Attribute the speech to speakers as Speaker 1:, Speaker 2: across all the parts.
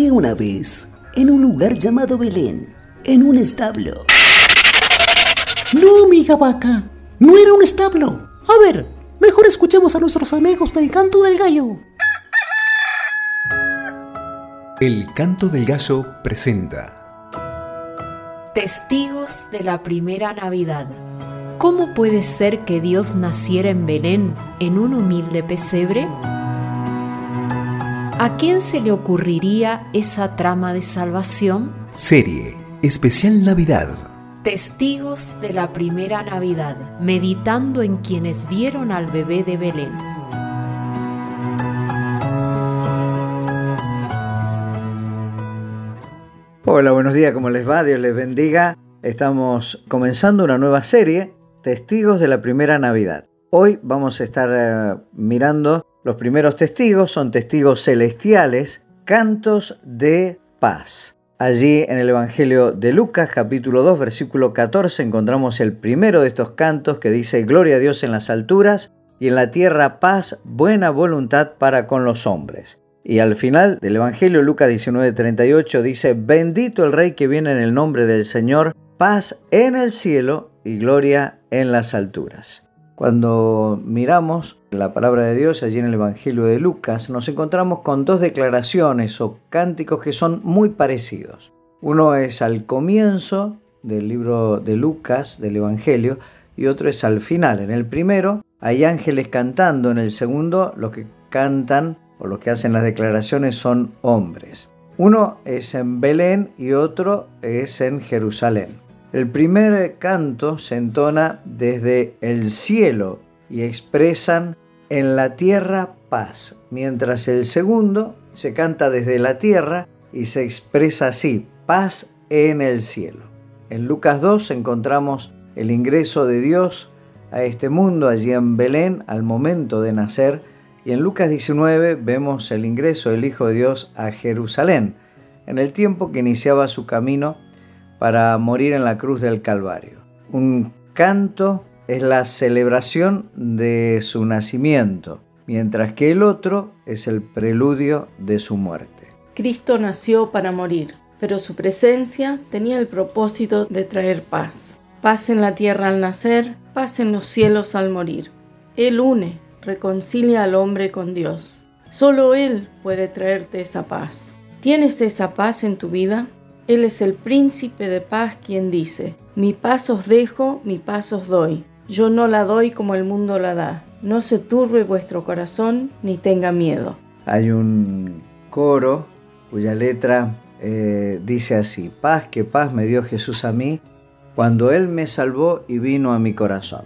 Speaker 1: Había una vez, en un lugar llamado Belén, en un establo.
Speaker 2: No, amiga vaca, no era un establo. A ver, mejor escuchemos a nuestros amigos del canto del gallo.
Speaker 3: El canto del gallo presenta
Speaker 4: Testigos de la primera Navidad. ¿Cómo puede ser que Dios naciera en Belén, en un humilde pesebre? ¿A quién se le ocurriría esa trama de salvación?
Speaker 3: Serie Especial Navidad.
Speaker 4: Testigos de la primera Navidad, meditando en quienes vieron al bebé de Belén.
Speaker 5: Hola, buenos días, ¿cómo les va? Dios les bendiga. Estamos comenzando una nueva serie, Testigos de la Primera Navidad. Hoy vamos a estar eh, mirando los primeros testigos, son testigos celestiales, cantos de paz. Allí en el Evangelio de Lucas capítulo 2 versículo 14 encontramos el primero de estos cantos que dice Gloria a Dios en las alturas y en la tierra paz, buena voluntad para con los hombres. Y al final del Evangelio Lucas 19:38 dice, bendito el Rey que viene en el nombre del Señor, paz en el cielo y gloria en las alturas. Cuando miramos la palabra de Dios allí en el Evangelio de Lucas, nos encontramos con dos declaraciones o cánticos que son muy parecidos. Uno es al comienzo del libro de Lucas, del Evangelio, y otro es al final. En el primero hay ángeles cantando, en el segundo los que cantan o los que hacen las declaraciones son hombres. Uno es en Belén y otro es en Jerusalén. El primer canto se entona desde el cielo y expresan en la tierra paz, mientras el segundo se canta desde la tierra y se expresa así, paz en el cielo. En Lucas 2 encontramos el ingreso de Dios a este mundo allí en Belén al momento de nacer y en Lucas 19 vemos el ingreso del Hijo de Dios a Jerusalén, en el tiempo que iniciaba su camino para morir en la cruz del Calvario. Un canto es la celebración de su nacimiento, mientras que el otro es el preludio de su muerte.
Speaker 6: Cristo nació para morir, pero su presencia tenía el propósito de traer paz. Paz en la tierra al nacer, paz en los cielos al morir. Él une reconcilia al hombre con Dios. Solo Él puede traerte esa paz. ¿Tienes esa paz en tu vida? Él es el príncipe de paz quien dice, mi paz os dejo, mi paz os doy. Yo no la doy como el mundo la da. No se turbe vuestro corazón ni tenga miedo.
Speaker 5: Hay un coro cuya letra eh, dice así, paz que paz me dio Jesús a mí cuando Él me salvó y vino a mi corazón.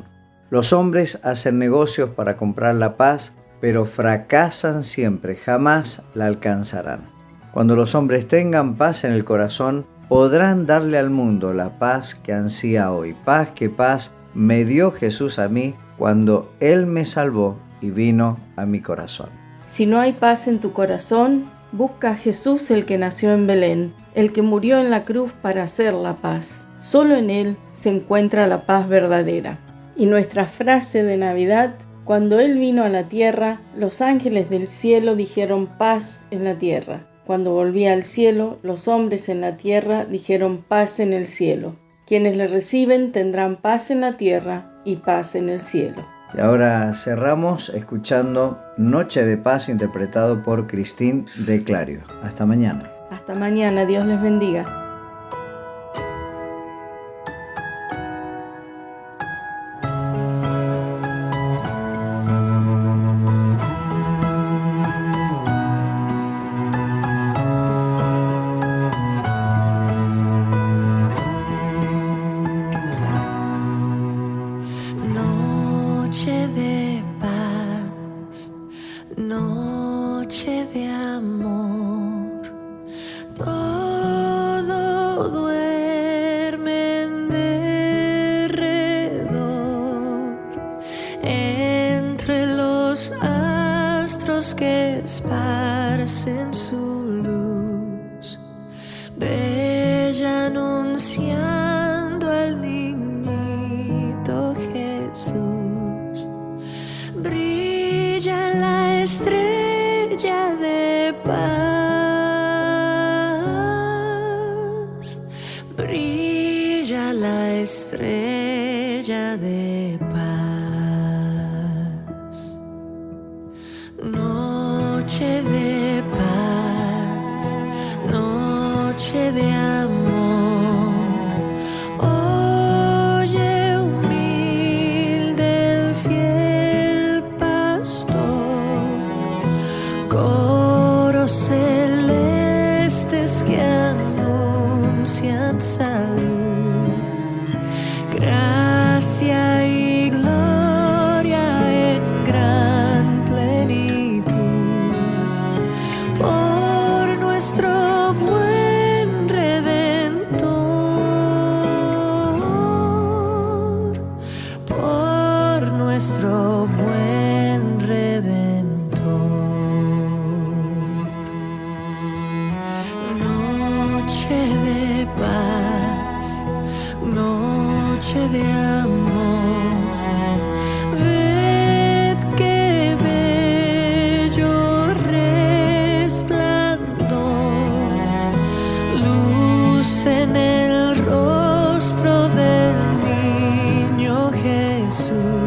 Speaker 5: Los hombres hacen negocios para comprar la paz, pero fracasan siempre, jamás la alcanzarán. Cuando los hombres tengan paz en el corazón, podrán darle al mundo la paz que ansía hoy. Paz que paz me dio Jesús a mí cuando Él me salvó y vino a mi corazón.
Speaker 6: Si no hay paz en tu corazón, busca a Jesús el que nació en Belén, el que murió en la cruz para hacer la paz. Solo en Él se encuentra la paz verdadera. Y nuestra frase de Navidad, cuando Él vino a la tierra, los ángeles del cielo dijeron paz en la tierra. Cuando volvía al cielo, los hombres en la tierra dijeron paz en el cielo. Quienes le reciben tendrán paz en la tierra y paz en el cielo.
Speaker 5: Y ahora cerramos escuchando Noche de Paz interpretado por Cristín de Clario. Hasta mañana.
Speaker 6: Hasta mañana, Dios les bendiga.
Speaker 7: esparcen su luz, bella anunciando al niñito Jesús. Brilla la estrella de paz, brilla la estrella de paz. soon.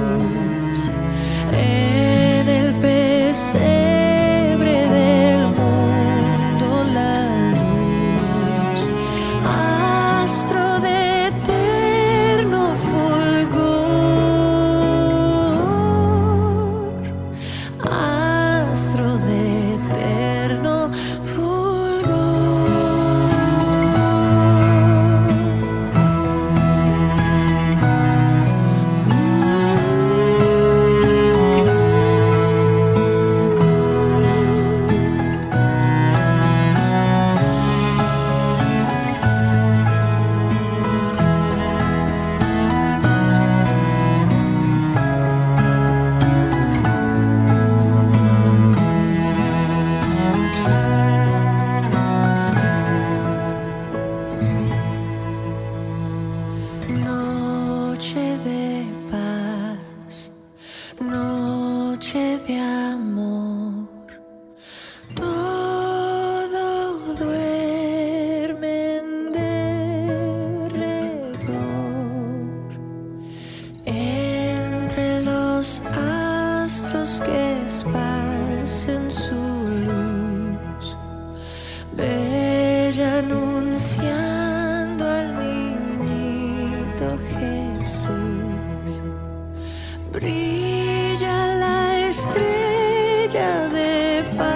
Speaker 7: Anunciando al niñito Jesús. Brilla la estrella de paz.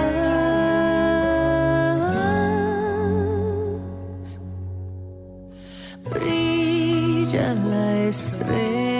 Speaker 7: Brilla la estrella.